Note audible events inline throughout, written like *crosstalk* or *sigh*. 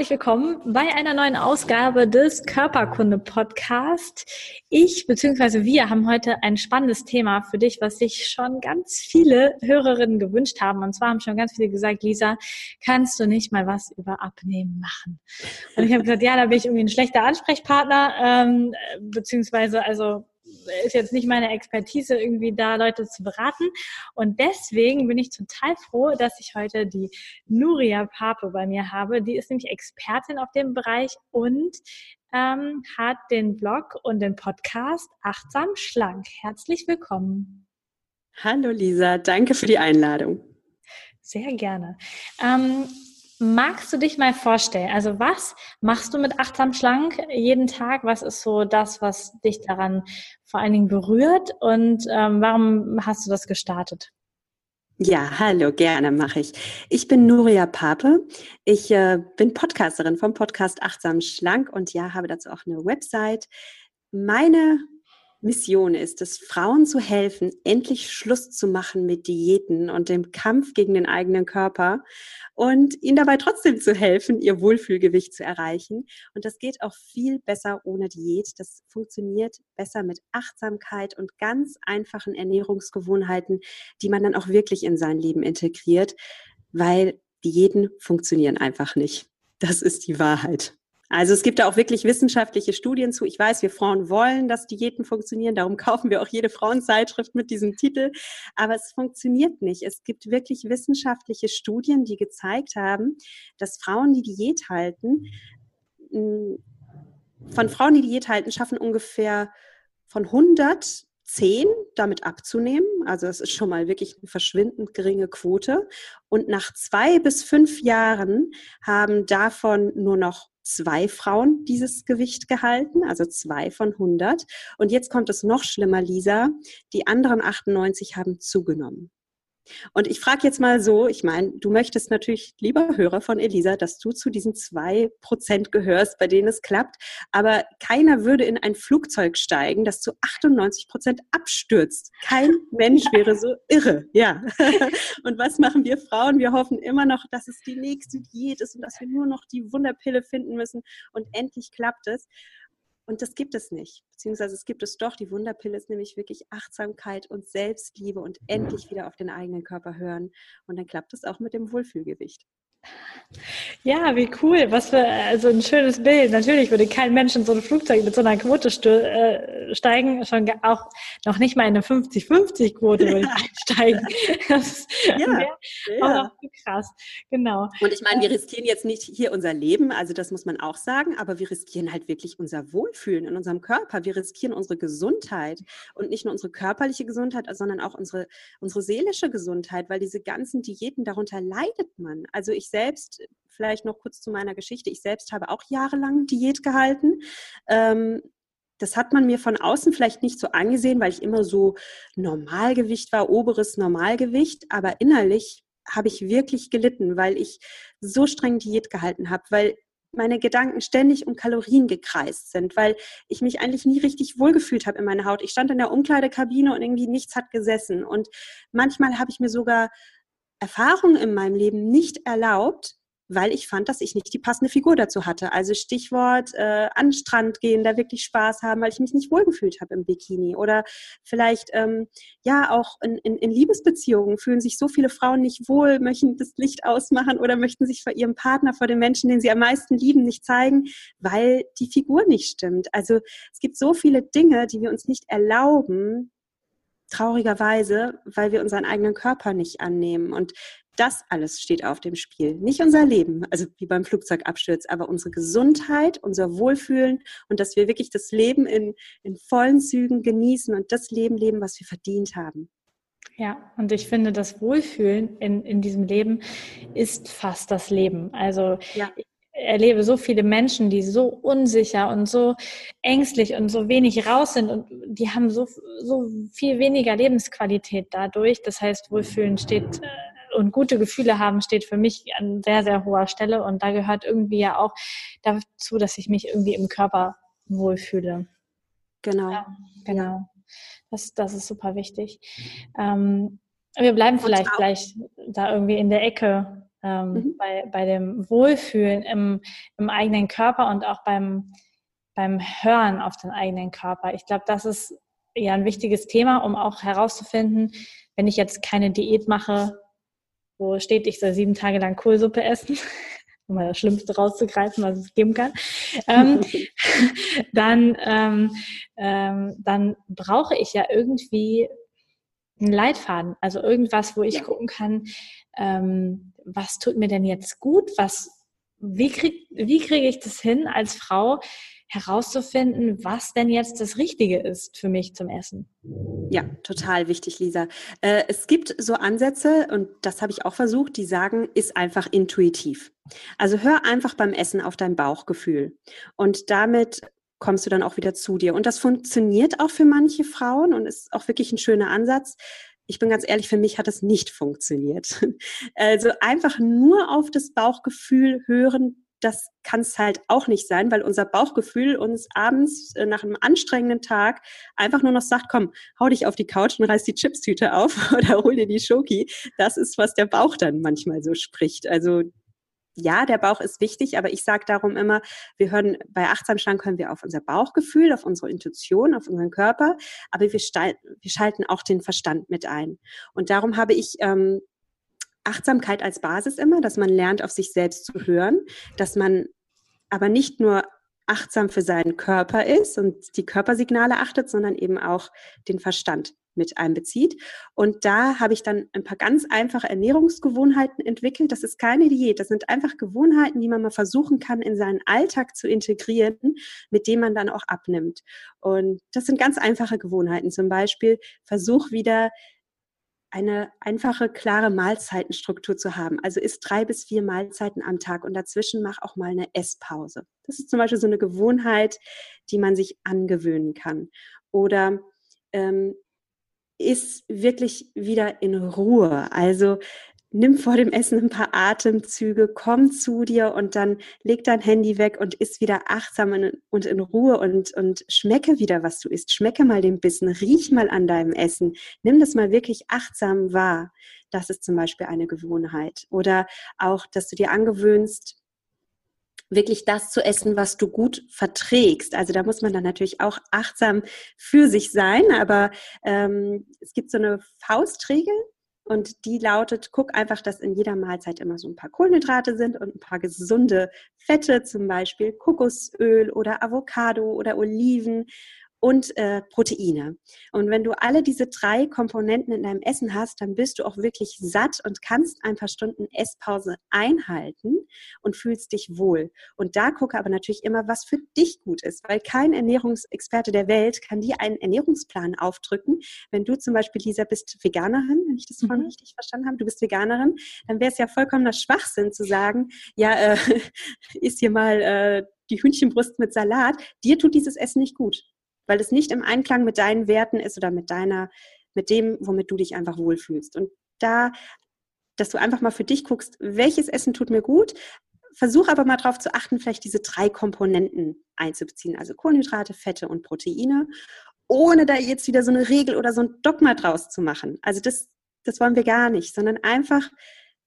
Herzlich willkommen bei einer neuen Ausgabe des Körperkunde Podcast. Ich bzw. wir haben heute ein spannendes Thema für dich, was sich schon ganz viele Hörerinnen gewünscht haben. Und zwar haben schon ganz viele gesagt, Lisa, kannst du nicht mal was über Abnehmen machen? Und ich habe gesagt, ja, da bin ich irgendwie ein schlechter Ansprechpartner, ähm, beziehungsweise also ist jetzt nicht meine Expertise, irgendwie da Leute zu beraten. Und deswegen bin ich total froh, dass ich heute die Nuria Pape bei mir habe. Die ist nämlich Expertin auf dem Bereich und ähm, hat den Blog und den Podcast Achtsam Schlank. Herzlich willkommen. Hallo Lisa, danke für die Einladung. Sehr gerne. Ähm, Magst du dich mal vorstellen? Also was machst du mit achtsam schlank jeden Tag? Was ist so das, was dich daran vor allen Dingen berührt? Und ähm, warum hast du das gestartet? Ja, hallo, gerne mache ich. Ich bin Nuria Pape. Ich äh, bin Podcasterin vom Podcast Achtsam Schlank und ja, habe dazu auch eine Website. Meine Mission ist es, Frauen zu helfen, endlich Schluss zu machen mit Diäten und dem Kampf gegen den eigenen Körper und ihnen dabei trotzdem zu helfen, ihr Wohlfühlgewicht zu erreichen. Und das geht auch viel besser ohne Diät. Das funktioniert besser mit Achtsamkeit und ganz einfachen Ernährungsgewohnheiten, die man dann auch wirklich in sein Leben integriert, weil Diäten funktionieren einfach nicht. Das ist die Wahrheit. Also es gibt da auch wirklich wissenschaftliche Studien zu. Ich weiß, wir Frauen wollen, dass Diäten funktionieren. Darum *laughs* kaufen wir auch jede Frauenzeitschrift mit diesem Titel. Aber es funktioniert nicht. Es gibt wirklich wissenschaftliche Studien, die gezeigt haben, dass Frauen, die Diät halten, von Frauen, die Diät halten, schaffen ungefähr von 100 10 damit abzunehmen. Also es ist schon mal wirklich eine verschwindend geringe Quote. Und nach zwei bis fünf Jahren haben davon nur noch zwei Frauen dieses Gewicht gehalten, also zwei von 100. Und jetzt kommt es noch schlimmer, Lisa. Die anderen 98 haben zugenommen. Und ich frage jetzt mal so, ich meine, du möchtest natürlich, lieber Hörer von Elisa, dass du zu diesen zwei Prozent gehörst, bei denen es klappt. Aber keiner würde in ein Flugzeug steigen, das zu 98 Prozent abstürzt. Kein *laughs* Mensch wäre so irre, ja. *laughs* Und was machen wir Frauen? Wir hoffen immer noch, dass es die nächste Diät ist und dass wir nur noch die Wunderpille finden müssen und endlich klappt es. Und das gibt es nicht. Beziehungsweise es gibt es doch. Die Wunderpille ist nämlich wirklich Achtsamkeit und Selbstliebe und endlich wieder auf den eigenen Körper hören. Und dann klappt es auch mit dem Wohlfühlgewicht. Ja, wie cool. Was für also ein schönes Bild. Natürlich würde kein Mensch in so ein Flugzeug mit so einer Quote äh, steigen. Schon auch noch nicht mal in eine 50-50-Quote würde ich einsteigen. *laughs* Das ja, ja. krass. Genau. Und ich meine, wir riskieren jetzt nicht hier unser Leben, also das muss man auch sagen, aber wir riskieren halt wirklich unser Wohlfühlen in unserem Körper. Wir riskieren unsere Gesundheit und nicht nur unsere körperliche Gesundheit, sondern auch unsere, unsere seelische Gesundheit, weil diese ganzen Diäten, darunter leidet man. Also ich selbst, vielleicht noch kurz zu meiner Geschichte, ich selbst habe auch jahrelang Diät gehalten. Ähm, das hat man mir von außen vielleicht nicht so angesehen, weil ich immer so Normalgewicht war, oberes Normalgewicht, aber innerlich habe ich wirklich gelitten, weil ich so streng Diät gehalten habe, weil meine Gedanken ständig um Kalorien gekreist sind, weil ich mich eigentlich nie richtig wohlgefühlt habe in meiner Haut. Ich stand in der Umkleidekabine und irgendwie nichts hat gesessen. Und manchmal habe ich mir sogar Erfahrungen in meinem Leben nicht erlaubt, weil ich fand, dass ich nicht die passende Figur dazu hatte. Also Stichwort äh, an Strand gehen, da wirklich Spaß haben, weil ich mich nicht wohlgefühlt habe im Bikini. Oder vielleicht ähm, ja auch in, in, in Liebesbeziehungen fühlen sich so viele Frauen nicht wohl, möchten das Licht ausmachen oder möchten sich vor ihrem Partner, vor den Menschen, den sie am meisten lieben, nicht zeigen, weil die Figur nicht stimmt. Also es gibt so viele Dinge, die wir uns nicht erlauben, traurigerweise, weil wir unseren eigenen Körper nicht annehmen. Und das alles steht auf dem Spiel. Nicht unser Leben, also wie beim Flugzeugabsturz, aber unsere Gesundheit, unser Wohlfühlen und dass wir wirklich das Leben in, in vollen Zügen genießen und das Leben leben, was wir verdient haben. Ja, und ich finde, das Wohlfühlen in, in diesem Leben ist fast das Leben. Also ja erlebe so viele Menschen, die so unsicher und so ängstlich und so wenig raus sind und die haben so, so viel weniger Lebensqualität dadurch. Das heißt, Wohlfühlen steht äh, und gute Gefühle haben steht für mich an sehr, sehr hoher Stelle und da gehört irgendwie ja auch dazu, dass ich mich irgendwie im Körper wohlfühle. Genau. Ja, genau. Das, das ist super wichtig. Ähm, wir bleiben vielleicht gleich da irgendwie in der Ecke ähm, mhm. bei, bei dem Wohlfühlen im, im eigenen Körper und auch beim, beim Hören auf den eigenen Körper. Ich glaube, das ist ja ein wichtiges Thema, um auch herauszufinden, wenn ich jetzt keine Diät mache, wo steht, ich soll sieben Tage lang Kohlsuppe essen, *laughs* um mal das Schlimmste rauszugreifen, was es geben kann, ähm, *laughs* dann, ähm, ähm, dann brauche ich ja irgendwie einen Leitfaden, also irgendwas, wo ich ja. gucken kann, ähm, was tut mir denn jetzt gut, was, wie krieg, wie kriege ich das hin als Frau herauszufinden, was denn jetzt das Richtige ist für mich zum Essen. Ja, total wichtig, Lisa. Äh, es gibt so Ansätze, und das habe ich auch versucht, die sagen, ist einfach intuitiv. Also hör einfach beim Essen auf dein Bauchgefühl. Und damit kommst du dann auch wieder zu dir. Und das funktioniert auch für manche Frauen und ist auch wirklich ein schöner Ansatz. Ich bin ganz ehrlich, für mich hat das nicht funktioniert. *laughs* Also einfach nur auf das Bauchgefühl hören, das kann es halt auch nicht sein, weil unser Bauchgefühl uns abends äh, nach einem anstrengenden Tag einfach nur noch sagt, komm, hau dich auf die Couch und reiß die Chipstüte auf *laughs* oder hol dir die Schoki. Das ist, was der Bauch dann manchmal so spricht. Also ja, der Bauch ist wichtig, aber ich sage darum immer, wir hören bei achtsam schlank hören wir auf unser Bauchgefühl, auf unsere Intuition, auf unseren Körper, aber wir, wir schalten auch den Verstand mit ein. Und darum habe ich ähm, Achtsamkeit als Basis immer, dass man lernt, auf sich selbst zu hören, dass man aber nicht nur achtsam für seinen Körper ist und die Körpersignale achtet, sondern eben auch den Verstand mit einbezieht. Und da habe ich dann ein paar ganz einfache Ernährungsgewohnheiten entwickelt. Das ist keine Diät, das sind einfach Gewohnheiten, die man mal versuchen kann, in seinen Alltag zu integrieren, mit denen man dann auch abnimmt. Und das sind ganz einfache Gewohnheiten. Zum Beispiel versuch wieder eine einfache, klare Mahlzeitenstruktur zu haben. Also isst drei bis vier Mahlzeiten am Tag und dazwischen mach auch mal eine Esspause. Das ist zum Beispiel so eine Gewohnheit, die man sich angewöhnen kann. Oder ähm, ist wirklich wieder in Ruhe. Also nimm vor dem Essen ein paar Atemzüge, komm zu dir und dann leg dein Handy weg und isst wieder achtsam und in Ruhe und, und schmecke wieder, was du isst. Schmecke mal den Bissen, riech mal an deinem Essen. Nimm das mal wirklich achtsam wahr. Das ist zum Beispiel eine Gewohnheit. Oder auch, dass du dir angewöhnst, wirklich das zu essen, was du gut verträgst. Also da muss man dann natürlich auch achtsam für sich sein, aber ähm, es gibt so eine Faustregel und die lautet, guck einfach, dass in jeder Mahlzeit immer so ein paar Kohlenhydrate sind und ein paar gesunde Fette, zum Beispiel Kokosöl oder Avocado oder Oliven und äh, Proteine. Und wenn du alle diese drei Komponenten in deinem Essen hast, dann bist du auch wirklich satt und kannst ein paar Stunden Esspause einhalten und fühlst dich wohl. Und da gucke aber natürlich immer, was für dich gut ist, weil kein Ernährungsexperte der Welt kann dir einen Ernährungsplan aufdrücken. Wenn du zum Beispiel, Lisa, bist Veganerin, wenn ich das vorhin mhm. richtig verstanden habe, du bist Veganerin, dann wäre es ja vollkommener Schwachsinn zu sagen, ja, äh, *laughs* isst hier mal äh, die Hühnchenbrust mit Salat. Dir tut dieses Essen nicht gut weil es nicht im Einklang mit deinen Werten ist oder mit deiner, mit dem, womit du dich einfach wohlfühlst. Und da, dass du einfach mal für dich guckst, welches Essen tut mir gut, versuch aber mal darauf zu achten, vielleicht diese drei Komponenten einzubeziehen, also Kohlenhydrate, Fette und Proteine, ohne da jetzt wieder so eine Regel oder so ein Dogma draus zu machen. Also das, das wollen wir gar nicht, sondern einfach,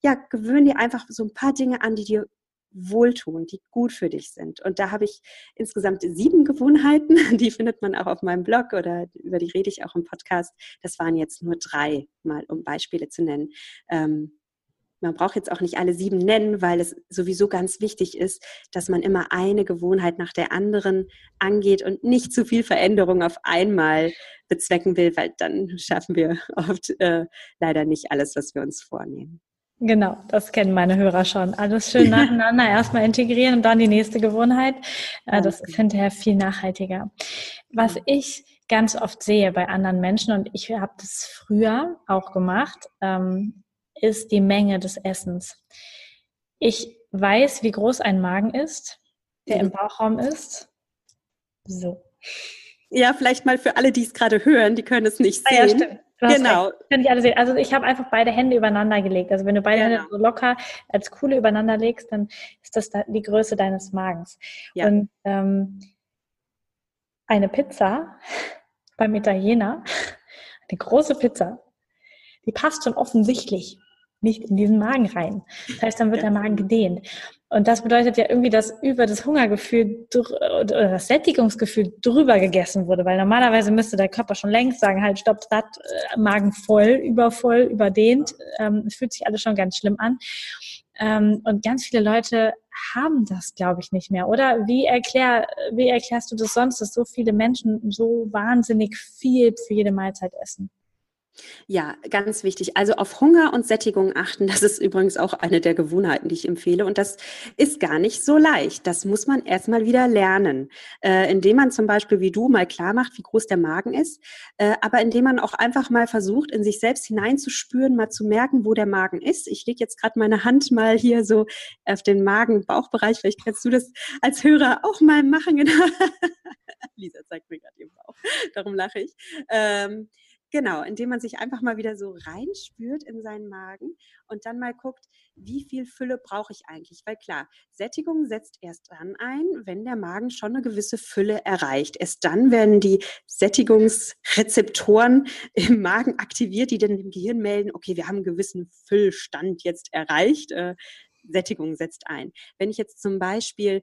ja, gewöhn dir einfach so ein paar Dinge an, die dir wohltun, die gut für dich sind. Und da habe ich insgesamt sieben Gewohnheiten, *laughs* die findet man auch auf meinem Blog oder über die rede ich auch im Podcast. Das waren jetzt nur drei, mal um Beispiele zu nennen. Ähm, man braucht jetzt auch nicht alle sieben nennen, weil es sowieso ganz wichtig ist, dass man immer eine Gewohnheit nach der anderen angeht und nicht zu viel Veränderung auf einmal bezwecken will, weil dann schaffen wir oft äh, leider nicht alles, was wir uns vornehmen. Genau, das kennen meine Hörer schon. Alles schön *laughs* nacheinander erstmal integrieren und dann die nächste Gewohnheit. Äh, das ist hinterher viel nachhaltiger. Was ich ganz oft sehe bei anderen Menschen, und ich habe das früher auch gemacht, ähm, ist die Menge des Essens. Ich weiß, wie groß ein Magen ist, der im Bauchraum ist. So. Ja, vielleicht mal für alle, die es gerade hören, die können es nicht sehen. Ah, ja, stimmt. Genau. Können ich alle sehen. Also ich habe einfach beide Hände übereinander gelegt. Also wenn du beide genau. Hände so locker als Kuhle übereinander legst, dann ist das die Größe deines Magens. Ja. Und ähm, eine Pizza *laughs* beim Italiener, *laughs* eine große Pizza, die passt schon offensichtlich nicht in diesen Magen rein. Das heißt, dann wird ja. der Magen gedehnt. Und das bedeutet ja irgendwie, dass über das Hungergefühl oder das Sättigungsgefühl drüber gegessen wurde, weil normalerweise müsste der Körper schon längst sagen, halt, stopp, satt, äh, Magen voll, übervoll, überdehnt. Ähm, es fühlt sich alles schon ganz schlimm an. Ähm, und ganz viele Leute haben das, glaube ich, nicht mehr. Oder wie, erklär, wie erklärst du das sonst, dass so viele Menschen so wahnsinnig viel für jede Mahlzeit essen? Ja, ganz wichtig. Also auf Hunger und Sättigung achten. Das ist übrigens auch eine der Gewohnheiten, die ich empfehle. Und das ist gar nicht so leicht. Das muss man erstmal wieder lernen, äh, indem man zum Beispiel wie du mal klar macht, wie groß der Magen ist, äh, aber indem man auch einfach mal versucht, in sich selbst hineinzuspüren, mal zu merken, wo der Magen ist. Ich lege jetzt gerade meine Hand mal hier so auf den Magen-Bauchbereich. Vielleicht kannst du das als Hörer auch mal machen. Genau. *laughs* Lisa zeigt mir gerade ihren Bauch. Darum lache ich. Ähm, Genau, indem man sich einfach mal wieder so reinspürt in seinen Magen und dann mal guckt, wie viel Fülle brauche ich eigentlich? Weil klar, Sättigung setzt erst dann ein, wenn der Magen schon eine gewisse Fülle erreicht. Erst dann werden die Sättigungsrezeptoren *laughs* im Magen aktiviert, die dann dem Gehirn melden, okay, wir haben einen gewissen Füllstand jetzt erreicht. Äh, Sättigung setzt ein. Wenn ich jetzt zum Beispiel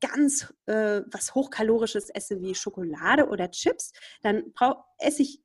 ganz äh, was hochkalorisches esse wie Schokolade oder Chips, dann esse ich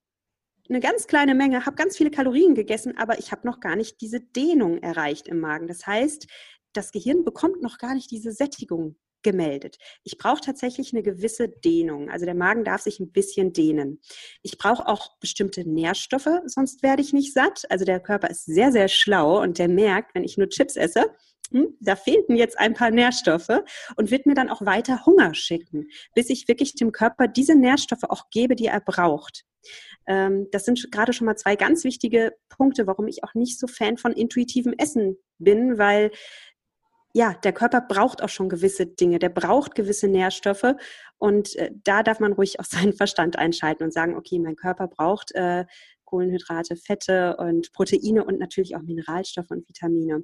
eine ganz kleine Menge, habe ganz viele Kalorien gegessen, aber ich habe noch gar nicht diese Dehnung erreicht im Magen. Das heißt, das Gehirn bekommt noch gar nicht diese Sättigung gemeldet. Ich brauche tatsächlich eine gewisse Dehnung. Also der Magen darf sich ein bisschen dehnen. Ich brauche auch bestimmte Nährstoffe, sonst werde ich nicht satt. Also der Körper ist sehr, sehr schlau und der merkt, wenn ich nur Chips esse, hm, da fehlten jetzt ein paar Nährstoffe und wird mir dann auch weiter Hunger schicken, bis ich wirklich dem Körper diese Nährstoffe auch gebe, die er braucht. Ähm, das sind gerade schon mal zwei ganz wichtige Punkte, warum ich auch nicht so Fan von intuitivem Essen bin, weil ja, der Körper braucht auch schon gewisse Dinge, der braucht gewisse Nährstoffe und äh, da darf man ruhig auch *laughs* seinen Verstand einschalten und sagen, okay, mein Körper braucht äh, Kohlenhydrate, Fette und Proteine und natürlich auch Mineralstoffe und Vitamine.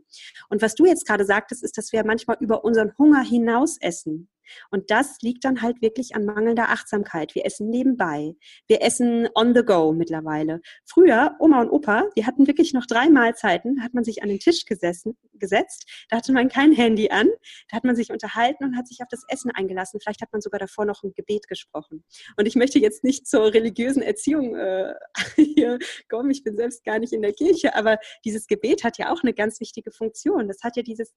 Und was du jetzt gerade sagtest, ist, dass wir manchmal über unseren Hunger hinaus essen. Und das liegt dann halt wirklich an mangelnder Achtsamkeit. Wir essen nebenbei. Wir essen on the go mittlerweile. Früher, Oma und Opa, die hatten wirklich noch drei Mahlzeiten, da hat man sich an den Tisch gesessen, gesetzt, da hatte man kein Handy an, da hat man sich unterhalten und hat sich auf das Essen eingelassen. Vielleicht hat man sogar davor noch ein Gebet gesprochen. Und ich möchte jetzt nicht zur religiösen Erziehung äh, *laughs* hier kommen, ich bin selbst gar nicht in der Kirche, aber dieses Gebet hat ja auch eine ganz wichtige Funktion. Das hat ja dieses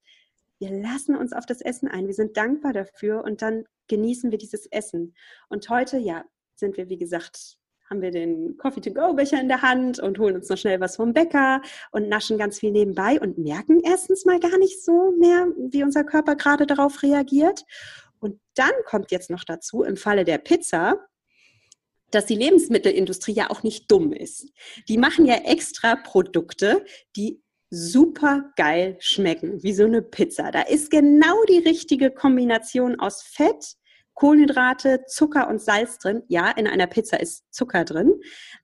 wir lassen uns auf das Essen ein, wir sind dankbar dafür und dann genießen wir dieses Essen. Und heute, ja, sind wir, wie gesagt, haben wir den Coffee-to-go-Becher in der Hand und holen uns noch schnell was vom Bäcker und naschen ganz viel nebenbei und merken erstens mal gar nicht so mehr, wie unser Körper gerade darauf reagiert. Und dann kommt jetzt noch dazu, im Falle der Pizza, dass die Lebensmittelindustrie ja auch nicht dumm ist. Die machen ja extra Produkte, die super geil schmecken, wie so eine Pizza. Da ist genau die richtige Kombination aus Fett, Kohlenhydrate, Zucker und Salz drin. Ja, in einer Pizza ist Zucker drin.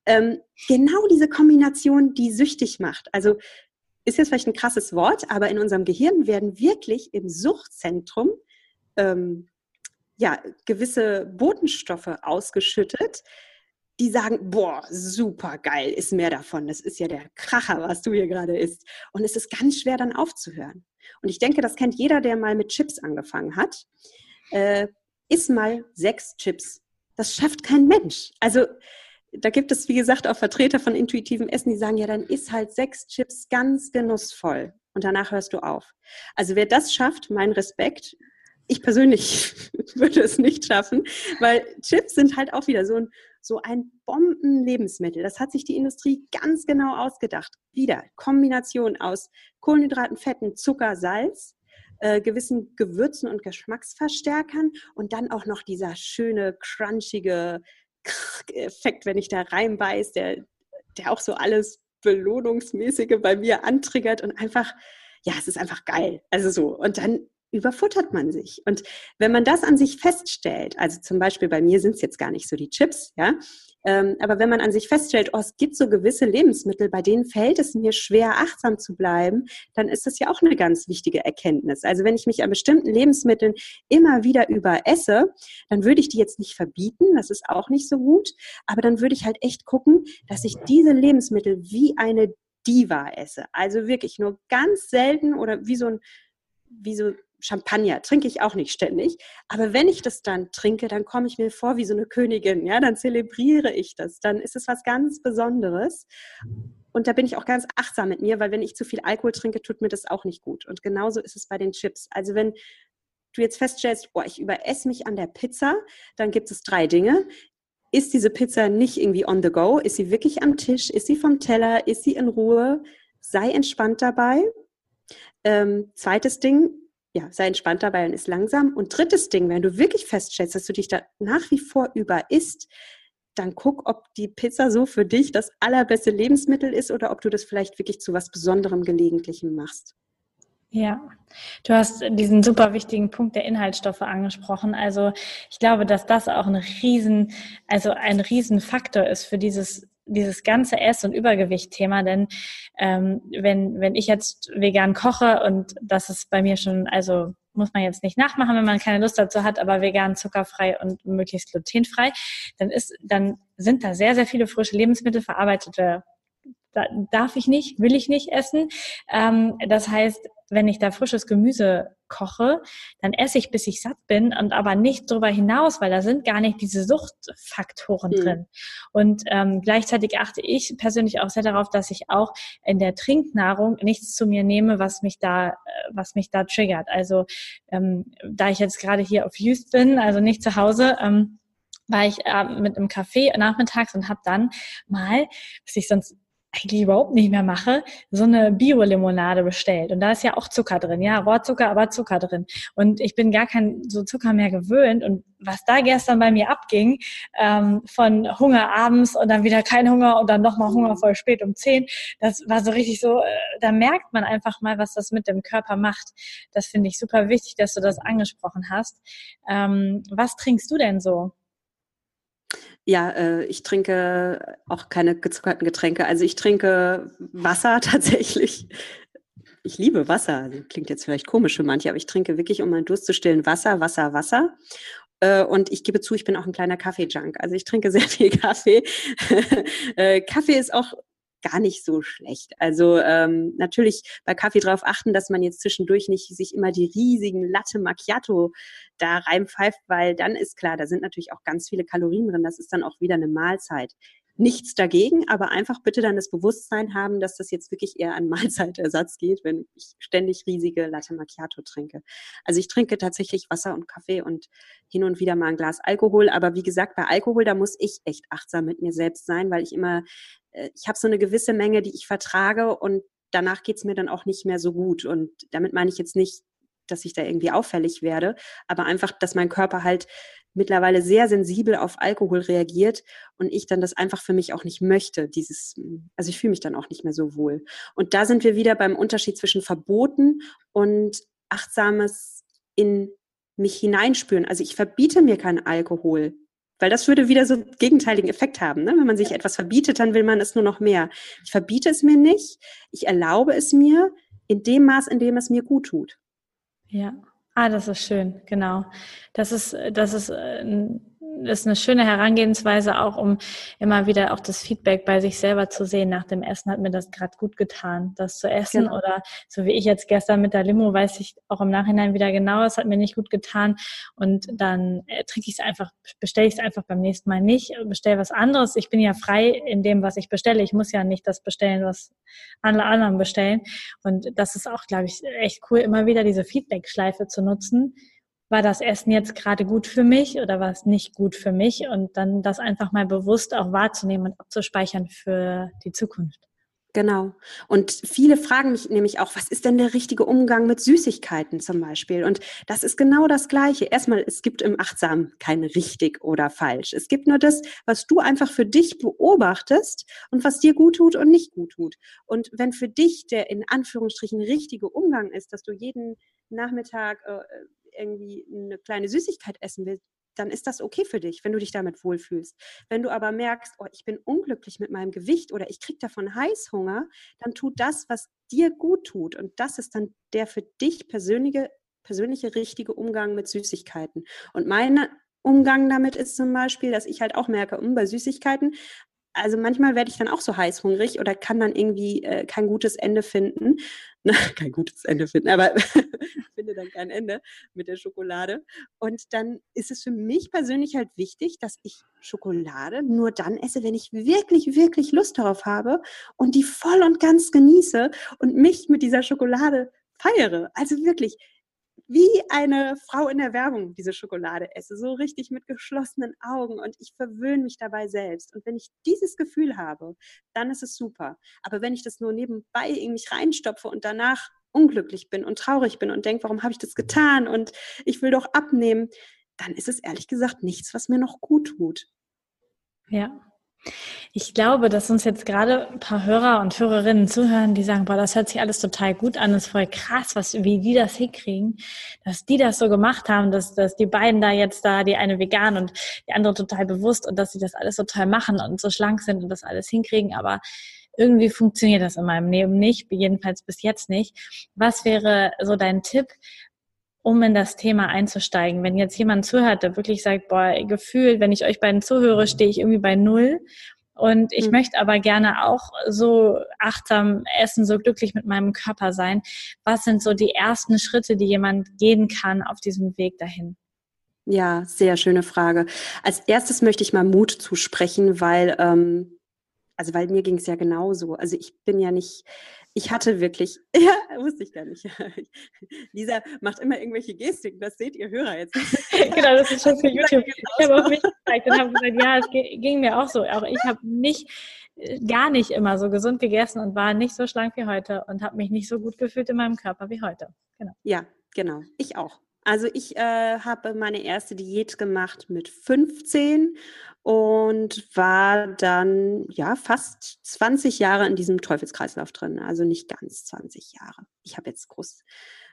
Ähm, genau diese Kombination, die süchtig macht. Also ist jetzt vielleicht ein krasses Wort, aber in unserem Gehirn werden wirklich im Suchtzentrum ähm, ja, gewisse Botenstoffe ausgeschüttet, die sagen, boah, super geil, ist mehr davon. Das ist ja der Kracher, was du hier gerade isst. Und es ist ganz schwer dann aufzuhören. Und ich denke, das kennt jeder, der mal mit Chips angefangen hat. Äh, iss mal sechs Chips. Das schafft kein Mensch. Also da gibt es, wie gesagt, auch Vertreter von intuitivem Essen, die sagen, ja, dann iss halt sechs Chips ganz genussvoll und danach hörst du auf. Also wer das schafft, mein Respekt. Ich persönlich *laughs* würde es nicht schaffen, weil Chips sind halt auch wieder so ein so ein Bombenlebensmittel. Das hat sich die Industrie ganz genau ausgedacht. Wieder Kombination aus Kohlenhydraten, Fetten, Zucker, Salz, äh, gewissen Gewürzen und Geschmacksverstärkern und dann auch noch dieser schöne, crunchige Effekt, wenn ich da reinbeiß, der, der auch so alles Belohnungsmäßige bei mir antriggert und einfach ja, es ist einfach geil. Also so. Und dann überfuttert man sich. Und wenn man das an sich feststellt, also zum Beispiel bei mir sind es jetzt gar nicht so die Chips, ja, ähm, aber wenn man an sich feststellt, oh, es gibt so gewisse Lebensmittel, bei denen fällt es mir schwer, achtsam zu bleiben, dann ist das ja auch eine ganz wichtige Erkenntnis. Also wenn ich mich an bestimmten Lebensmitteln immer wieder überesse, dann würde ich die jetzt nicht verbieten, das ist auch nicht so gut, aber dann würde ich halt echt gucken, dass ich diese Lebensmittel wie eine Diva esse. Also wirklich nur ganz selten oder wie so ein wie so Champagner trinke ich auch nicht ständig. Aber wenn ich das dann trinke, dann komme ich mir vor wie so eine Königin. Ja, dann zelebriere ich das. Dann ist es was ganz Besonderes. Und da bin ich auch ganz achtsam mit mir, weil wenn ich zu viel Alkohol trinke, tut mir das auch nicht gut. Und genauso ist es bei den Chips. Also wenn du jetzt feststellst, boah, ich überesse mich an der Pizza, dann gibt es drei Dinge. Ist diese Pizza nicht irgendwie on the go? Ist sie wirklich am Tisch? Ist sie vom Teller? Ist sie in Ruhe? Sei entspannt dabei. Ähm, zweites Ding, ja, sei entspannt dabei und ist langsam. Und drittes Ding, wenn du wirklich feststellst, dass du dich da nach wie vor über isst, dann guck, ob die Pizza so für dich das allerbeste Lebensmittel ist oder ob du das vielleicht wirklich zu was Besonderem Gelegentlichem machst. Ja, du hast diesen super wichtigen Punkt der Inhaltsstoffe angesprochen. Also ich glaube, dass das auch ein riesen, also ein Riesenfaktor ist für dieses dieses ganze Ess- und Übergewicht-Thema, denn ähm, wenn, wenn ich jetzt vegan koche und das ist bei mir schon, also muss man jetzt nicht nachmachen, wenn man keine Lust dazu hat, aber vegan, zuckerfrei und möglichst glutenfrei, dann ist, dann sind da sehr, sehr viele frische Lebensmittel, verarbeitete da darf ich nicht, will ich nicht essen. Ähm, das heißt, wenn ich da frisches Gemüse koche, dann esse ich, bis ich satt bin und aber nicht darüber hinaus, weil da sind gar nicht diese Suchtfaktoren mhm. drin. Und ähm, gleichzeitig achte ich persönlich auch sehr darauf, dass ich auch in der Trinknahrung nichts zu mir nehme, was mich da, äh, was mich da triggert. Also ähm, da ich jetzt gerade hier auf Youth bin, also nicht zu Hause, ähm, war ich äh, mit einem Café nachmittags und habe dann mal, was ich sonst eigentlich überhaupt nicht mehr mache, so eine Bio-Limonade bestellt. Und da ist ja auch Zucker drin, ja, Rohrzucker, aber Zucker drin. Und ich bin gar kein so Zucker mehr gewöhnt. Und was da gestern bei mir abging, ähm, von Hunger abends und dann wieder kein Hunger und dann nochmal Hunger voll spät um zehn, das war so richtig so, äh, da merkt man einfach mal, was das mit dem Körper macht. Das finde ich super wichtig, dass du das angesprochen hast. Ähm, was trinkst du denn so? Ja, äh, ich trinke auch keine gezuckerten Getränke. Also ich trinke Wasser *laughs* tatsächlich. Ich liebe Wasser. Also klingt jetzt vielleicht komisch für manche, aber ich trinke wirklich, um meinen Durst zu stillen, Wasser, Wasser, Wasser. Äh, und ich gebe zu, ich bin auch ein kleiner Kaffee-Junk. Also ich trinke *laughs* sehr viel Kaffee. Äh, Kaffee ist auch gar nicht so schlecht. Also ähm, natürlich bei Kaffee darauf achten, dass man jetzt zwischendurch nicht sich immer die riesigen Latte Macchiato da reinpfeift, weil dann ist klar, da sind natürlich auch ganz viele Kalorien drin. Das ist dann auch wieder eine Mahlzeit nichts dagegen, aber einfach bitte dann das Bewusstsein haben, dass das jetzt wirklich eher an *laughs* Mahlzeitersatz geht, wenn ich ständig riesige Latte Macchiato trinke. Also ich trinke tatsächlich Wasser und Kaffee und hin und wieder mal ein Glas Alkohol, aber wie gesagt, bei Alkohol, da muss ich echt achtsam mit mir selbst sein, weil ich immer, ich habe so eine gewisse Menge, die ich vertrage und danach geht's mir dann auch nicht mehr so gut. Und damit meine ich jetzt nicht, dass ich da irgendwie auffällig werde, aber einfach, dass mein Körper halt mittlerweile sehr sensibel auf Alkohol reagiert und ich dann das einfach für mich auch nicht möchte. Dieses, also ich fühle mich dann auch nicht mehr so wohl. Und da sind wir wieder beim Unterschied zwischen Verboten und achtsames in mich hineinspüren. Also ich verbiete mir keinen Alkohol, weil das würde wieder so gegenteiligen Effekt haben. Ne? Wenn man sich etwas verbietet, dann will man es nur noch mehr. Ich verbiete es mir nicht, ich erlaube es mir in dem Maß, in dem es mir gut tut. Ja. Ah, das ist schön, genau. Das ist, das ist äh, ist eine schöne Herangehensweise auch, um immer wieder auch das Feedback bei sich selber zu sehen. Nach dem Essen hat mir das gerade gut getan, das zu essen. Genau. Oder so wie ich jetzt gestern mit der Limo, weiß ich auch im Nachhinein wieder genau, es hat mir nicht gut getan. Und dann äh, trinke ich es einfach, bestelle ich es einfach beim nächsten Mal nicht, bestelle was anderes. Ich bin ja frei in dem, was ich bestelle. Ich muss ja nicht das bestellen, was alle anderen bestellen. Und das ist auch, glaube ich, echt cool, immer wieder diese Feedback-Schleife zu nutzen war das Essen jetzt gerade gut für mich oder war es nicht gut für mich und dann das einfach mal bewusst auch wahrzunehmen und abzuspeichern für die Zukunft. Genau. Und viele fragen mich nämlich auch, was ist denn der richtige Umgang mit Süßigkeiten zum Beispiel? Und das ist genau das Gleiche. Erstmal, es gibt im Achtsam kein richtig oder falsch. Es gibt nur das, was du einfach für dich beobachtest und was dir gut tut und nicht gut tut. Und wenn für dich der in Anführungsstrichen richtige Umgang ist, dass du jeden Nachmittag äh, irgendwie eine kleine Süßigkeit essen willst, dann ist das okay für dich, wenn du dich damit wohlfühlst. Wenn du aber merkst, oh, ich bin unglücklich mit meinem Gewicht oder ich kriege davon Heißhunger, dann tut das, was dir gut tut. Und das ist dann der für dich persönliche, persönliche richtige Umgang mit Süßigkeiten. Und mein Umgang damit ist zum Beispiel, dass ich halt auch merke, um, hm, bei Süßigkeiten also manchmal werde ich dann auch so heißhungrig oder kann dann irgendwie äh, kein gutes Ende finden. Na, *laughs* kein gutes Ende finden, aber *laughs* finde dann kein Ende mit der Schokolade. Und dann ist es für mich persönlich halt wichtig, dass ich Schokolade nur dann esse, wenn ich wirklich, wirklich Lust darauf habe und die voll und ganz genieße und mich mit dieser Schokolade feiere. Also wirklich, wie eine Frau in der Werbung diese Schokolade esse, so richtig mit geschlossenen Augen und ich verwöhne mich dabei selbst. Und wenn ich dieses Gefühl habe, dann ist es super. Aber wenn ich das nur nebenbei mich reinstopfe und danach unglücklich bin und traurig bin und denke, warum habe ich das getan und ich will doch abnehmen, dann ist es ehrlich gesagt nichts, was mir noch gut tut. Ja, ich glaube, dass uns jetzt gerade ein paar Hörer und Hörerinnen zuhören, die sagen, boah, das hört sich alles total gut an, das ist voll krass, was, wie die das hinkriegen, dass die das so gemacht haben, dass, dass die beiden da jetzt da, die eine vegan und die andere total bewusst und dass sie das alles so toll machen und so schlank sind und das alles hinkriegen, aber irgendwie funktioniert das in meinem Leben nicht, jedenfalls bis jetzt nicht. Was wäre so dein Tipp, um in das Thema einzusteigen. Wenn jetzt jemand zuhört, der wirklich sagt, boah, gefühlt, wenn ich euch beiden zuhöre, stehe ich irgendwie bei Null. Und ich mhm. möchte aber gerne auch so achtsam essen, so glücklich mit meinem Körper sein. Was sind so die ersten Schritte, die jemand gehen kann auf diesem Weg dahin? Ja, sehr schöne Frage. Als erstes möchte ich mal Mut zusprechen, weil, ähm, also weil mir ging es ja genauso. Also ich bin ja nicht, ich hatte wirklich, *laughs* ja, wusste ich gar nicht. *laughs* Lisa macht immer irgendwelche Gestiken, das seht ihr Hörer jetzt. *laughs* genau, das ist schon für YouTube. Ich habe auch mich gezeigt und habe gesagt, ja, es ging mir auch so. Auch ich habe nicht, äh, gar nicht immer so gesund gegessen und war nicht so schlank wie heute und habe mich nicht so gut gefühlt in meinem Körper wie heute. Genau. Ja, genau. Ich auch. Also ich äh, habe meine erste Diät gemacht mit 15 und war dann ja fast 20 Jahre in diesem Teufelskreislauf drin. Also nicht ganz 20 Jahre. Ich habe jetzt groß,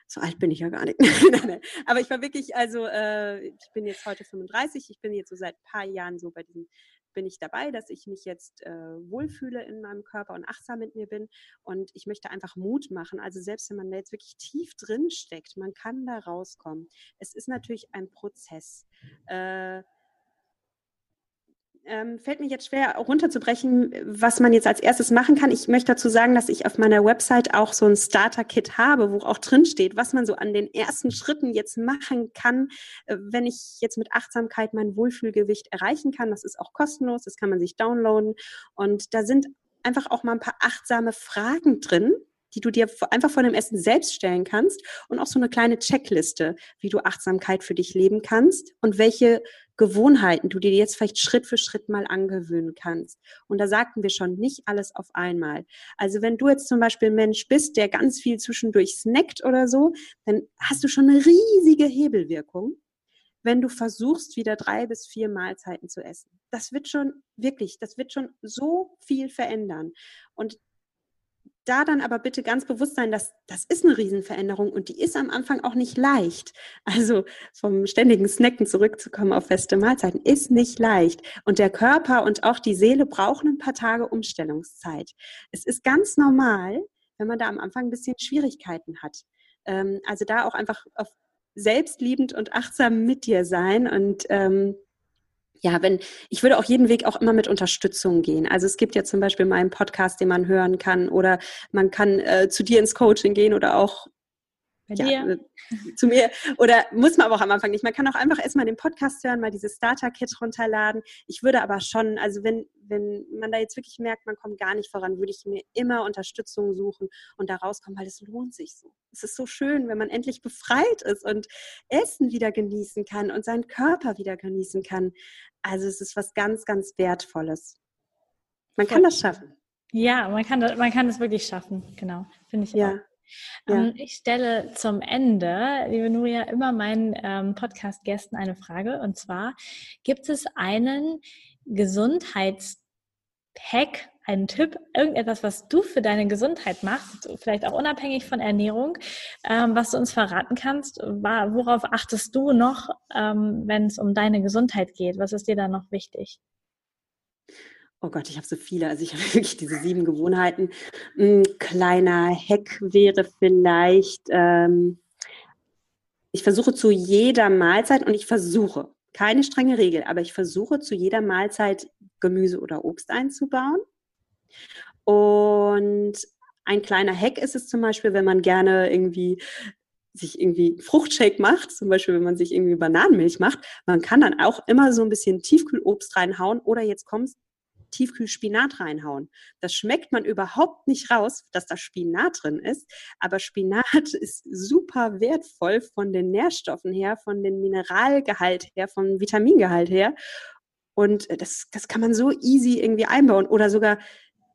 so alt bin ich ja gar nicht. *laughs* Aber ich war wirklich, also äh, ich bin jetzt heute 35, ich bin jetzt so seit ein paar Jahren so bei diesem bin ich dabei, dass ich mich jetzt äh, wohlfühle in meinem Körper und achtsam mit mir bin. Und ich möchte einfach Mut machen. Also selbst wenn man da jetzt wirklich tief drin steckt, man kann da rauskommen. Es ist natürlich ein Prozess. Äh, ähm, fällt mir jetzt schwer runterzubrechen, was man jetzt als erstes machen kann. Ich möchte dazu sagen, dass ich auf meiner Website auch so ein Starter-Kit habe, wo auch drin steht, was man so an den ersten Schritten jetzt machen kann, äh, wenn ich jetzt mit Achtsamkeit mein Wohlfühlgewicht erreichen kann. Das ist auch kostenlos, das kann man sich downloaden. Und da sind einfach auch mal ein paar achtsame Fragen drin, die du dir einfach vor dem Essen selbst stellen kannst und auch so eine kleine Checkliste, wie du Achtsamkeit für dich leben kannst und welche Gewohnheiten du dir jetzt vielleicht Schritt für Schritt mal angewöhnen kannst. Und da sagten wir schon, nicht alles auf einmal. Also wenn du jetzt zum Beispiel Mensch bist, der ganz viel zwischendurch snackt oder so, dann hast du schon eine riesige Hebelwirkung wenn du versuchst, wieder drei bis vier Mahlzeiten zu essen. Das wird schon wirklich, das wird schon so viel verändern. Und da dann aber bitte ganz bewusst sein, dass das ist eine Riesenveränderung und die ist am Anfang auch nicht leicht. Also vom ständigen Snacken zurückzukommen auf feste Mahlzeiten ist nicht leicht. Und der Körper und auch die Seele brauchen ein paar Tage Umstellungszeit. Es ist ganz normal, wenn man da am Anfang ein bisschen Schwierigkeiten hat. Ähm, also da auch einfach selbstliebend und achtsam mit dir sein und ähm, ja, wenn, ich würde auch jeden Weg auch immer mit Unterstützung gehen. Also es gibt ja zum Beispiel meinen Podcast, den man hören kann, oder man kann äh, zu dir ins Coaching gehen oder auch bei ja, dir? Äh, zu mir. Oder muss man aber auch am Anfang nicht. Man kann auch einfach erstmal den Podcast hören, mal dieses Starter-Kit runterladen. Ich würde aber schon, also wenn, wenn man da jetzt wirklich merkt, man kommt gar nicht voran, würde ich mir immer Unterstützung suchen und da rauskommen, weil es lohnt sich so. Es ist so schön, wenn man endlich befreit ist und Essen wieder genießen kann und seinen Körper wieder genießen kann. Also es ist was ganz, ganz Wertvolles. Man kann das schaffen. Ja, man kann, das, man kann das wirklich schaffen, genau, finde ich ja. auch. Ja. Ähm, ich stelle zum Ende, liebe Nuria, immer meinen ähm, Podcast-Gästen eine Frage. Und zwar, gibt es einen Gesundheitshack, einen Tipp, irgendetwas, was du für deine Gesundheit machst, vielleicht auch unabhängig von Ernährung, ähm, was du uns verraten kannst? Worauf achtest du noch, ähm, wenn es um deine Gesundheit geht? Was ist dir da noch wichtig? Oh Gott, ich habe so viele. Also ich *laughs* habe wirklich diese sieben Gewohnheiten. Ein kleiner Hack wäre vielleicht, ähm, ich versuche zu jeder Mahlzeit und ich versuche, keine strenge Regel, aber ich versuche zu jeder Mahlzeit Gemüse oder Obst einzubauen. Und ein kleiner Hack ist es zum Beispiel, wenn man gerne irgendwie sich irgendwie Fruchtshake macht, zum Beispiel wenn man sich irgendwie Bananenmilch macht, man kann dann auch immer so ein bisschen Tiefkühlobst reinhauen oder jetzt kommt Tiefkühlspinat reinhauen. Das schmeckt man überhaupt nicht raus, dass da Spinat drin ist. Aber Spinat *laughs* ist super wertvoll von den Nährstoffen her, von den Mineralgehalt her, vom Vitamingehalt her. Und das, das kann man so easy irgendwie einbauen. Oder sogar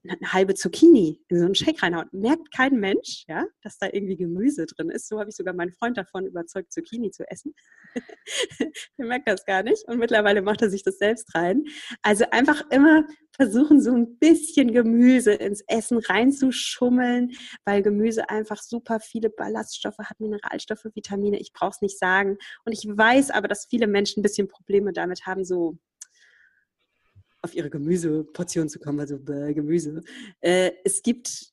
eine halbe Zucchini in so einen Shake reinhauen. Merkt kein Mensch, ja, dass da irgendwie Gemüse drin ist. So habe ich sogar meinen Freund davon überzeugt, Zucchini zu essen. *laughs* er merkt das gar nicht und mittlerweile macht er sich das selbst rein. Also einfach immer versuchen, so ein bisschen Gemüse ins Essen reinzuschummeln, weil Gemüse einfach super viele Ballaststoffe hat, Mineralstoffe, Vitamine. Ich brauche es nicht sagen. Und ich weiß aber, dass viele Menschen ein bisschen Probleme damit haben, so auf ihre Gemüseportion zu kommen, also äh, Gemüse. Äh, es gibt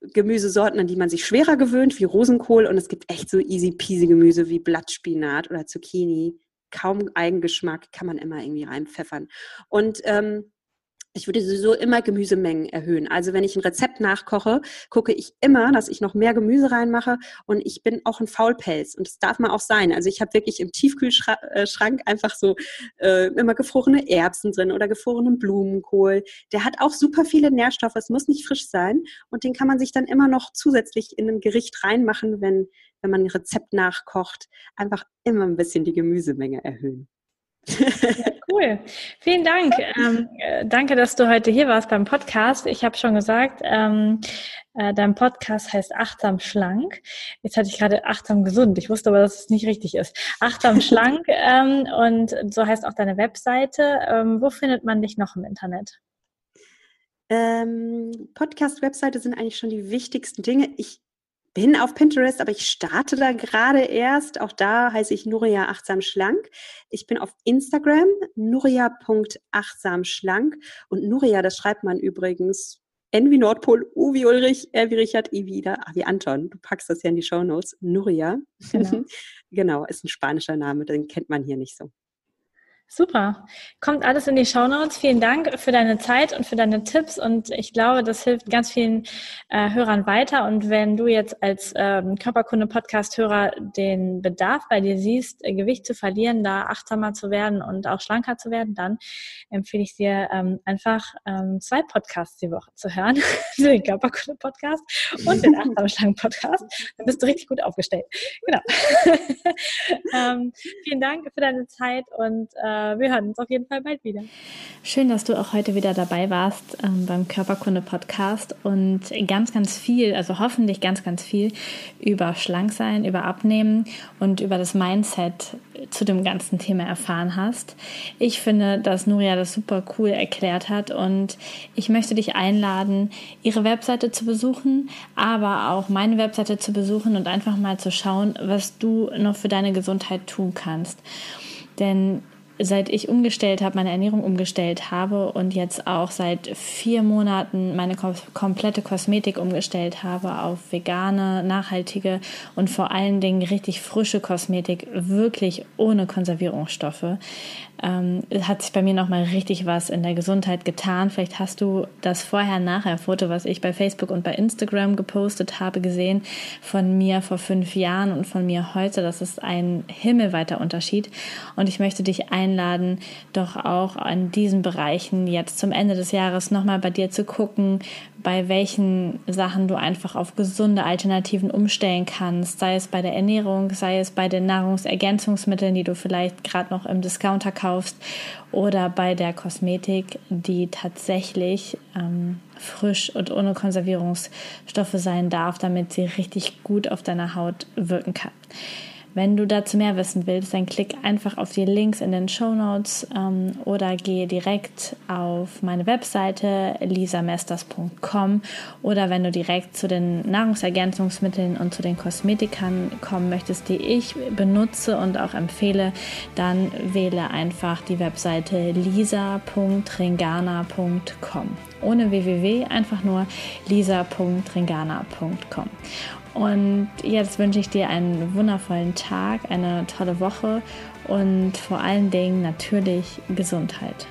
Gemüsesorten, an die man sich schwerer gewöhnt, wie Rosenkohl, und es gibt echt so easy peasy Gemüse wie Blattspinat oder Zucchini. Kaum Eigengeschmack, kann man immer irgendwie reinpfeffern. Und ähm, ich würde sowieso immer Gemüsemengen erhöhen. Also wenn ich ein Rezept nachkoche, gucke ich immer, dass ich noch mehr Gemüse reinmache und ich bin auch ein Faulpelz und das darf man auch sein. Also ich habe wirklich im Tiefkühlschrank einfach so äh, immer gefrorene Erbsen drin oder gefrorenen Blumenkohl. Der hat auch super viele Nährstoffe, es muss nicht frisch sein und den kann man sich dann immer noch zusätzlich in ein Gericht reinmachen, wenn, wenn man ein Rezept nachkocht. Einfach immer ein bisschen die Gemüsemenge erhöhen. Cool. Vielen Dank. Ähm, äh, danke, dass du heute hier warst beim Podcast. Ich habe schon gesagt, ähm, äh, dein Podcast heißt Achtsam Schlank. Jetzt hatte ich gerade Achtsam Gesund. Ich wusste aber, dass es nicht richtig ist. Achtsam *laughs* Schlank ähm, und so heißt auch deine Webseite. Ähm, wo findet man dich noch im Internet? Ähm, Podcast-Webseite sind eigentlich schon die wichtigsten Dinge. Ich bin auf Pinterest, aber ich starte da gerade erst. Auch da heiße ich Nuria achtsam schlank. Ich bin auf Instagram, nuria.achtsamschlank. Und Nuria, das schreibt man übrigens N wie Nordpol, U wie Ulrich, R wie Richard, I wie Ida, A wie Anton. Du packst das ja in die Show Notes. Nuria. Genau. *laughs* genau, ist ein spanischer Name, den kennt man hier nicht so. Super. Kommt alles in die Show Notes. Vielen Dank für deine Zeit und für deine Tipps. Und ich glaube, das hilft ganz vielen äh, Hörern weiter. Und wenn du jetzt als ähm, Körperkunde-Podcast-Hörer den Bedarf bei dir siehst, äh, Gewicht zu verlieren, da achtsamer zu werden und auch schlanker zu werden, dann empfehle ich dir ähm, einfach ähm, zwei Podcasts die Woche zu hören. *laughs* den Körperkunde-Podcast und den achtsam schlank Podcast. Dann bist du richtig gut aufgestellt. Genau. *laughs* ähm, vielen Dank für deine Zeit und äh, wir hören uns auf jeden Fall bald wieder. Schön, dass du auch heute wieder dabei warst ähm, beim Körperkunde-Podcast und ganz, ganz viel, also hoffentlich ganz, ganz viel über Schlanksein, über Abnehmen und über das Mindset zu dem ganzen Thema erfahren hast. Ich finde, dass Nuria das super cool erklärt hat und ich möchte dich einladen, ihre Webseite zu besuchen, aber auch meine Webseite zu besuchen und einfach mal zu schauen, was du noch für deine Gesundheit tun kannst. Denn seit ich umgestellt habe, meine Ernährung umgestellt habe und jetzt auch seit vier Monaten meine komplette Kosmetik umgestellt habe auf vegane, nachhaltige und vor allen Dingen richtig frische Kosmetik, wirklich ohne Konservierungsstoffe, ähm, hat sich bei mir nochmal richtig was in der Gesundheit getan. Vielleicht hast du das Vorher-Nachher-Foto, was ich bei Facebook und bei Instagram gepostet habe, gesehen von mir vor fünf Jahren und von mir heute. Das ist ein himmelweiter Unterschied. Und ich möchte dich ein einladen, doch auch an diesen Bereichen jetzt zum Ende des Jahres nochmal bei dir zu gucken, bei welchen Sachen du einfach auf gesunde Alternativen umstellen kannst, sei es bei der Ernährung, sei es bei den Nahrungsergänzungsmitteln, die du vielleicht gerade noch im Discounter kaufst oder bei der Kosmetik, die tatsächlich ähm, frisch und ohne Konservierungsstoffe sein darf, damit sie richtig gut auf deiner Haut wirken kann. Wenn du dazu mehr wissen willst, dann klick einfach auf die Links in den Show Notes ähm, oder gehe direkt auf meine Webseite lisamesters.com oder wenn du direkt zu den Nahrungsergänzungsmitteln und zu den Kosmetikern kommen möchtest, die ich benutze und auch empfehle, dann wähle einfach die Webseite lisa.ringana.com. Ohne www, einfach nur lisa.ringana.com. Und jetzt wünsche ich dir einen wundervollen Tag, eine tolle Woche und vor allen Dingen natürlich Gesundheit.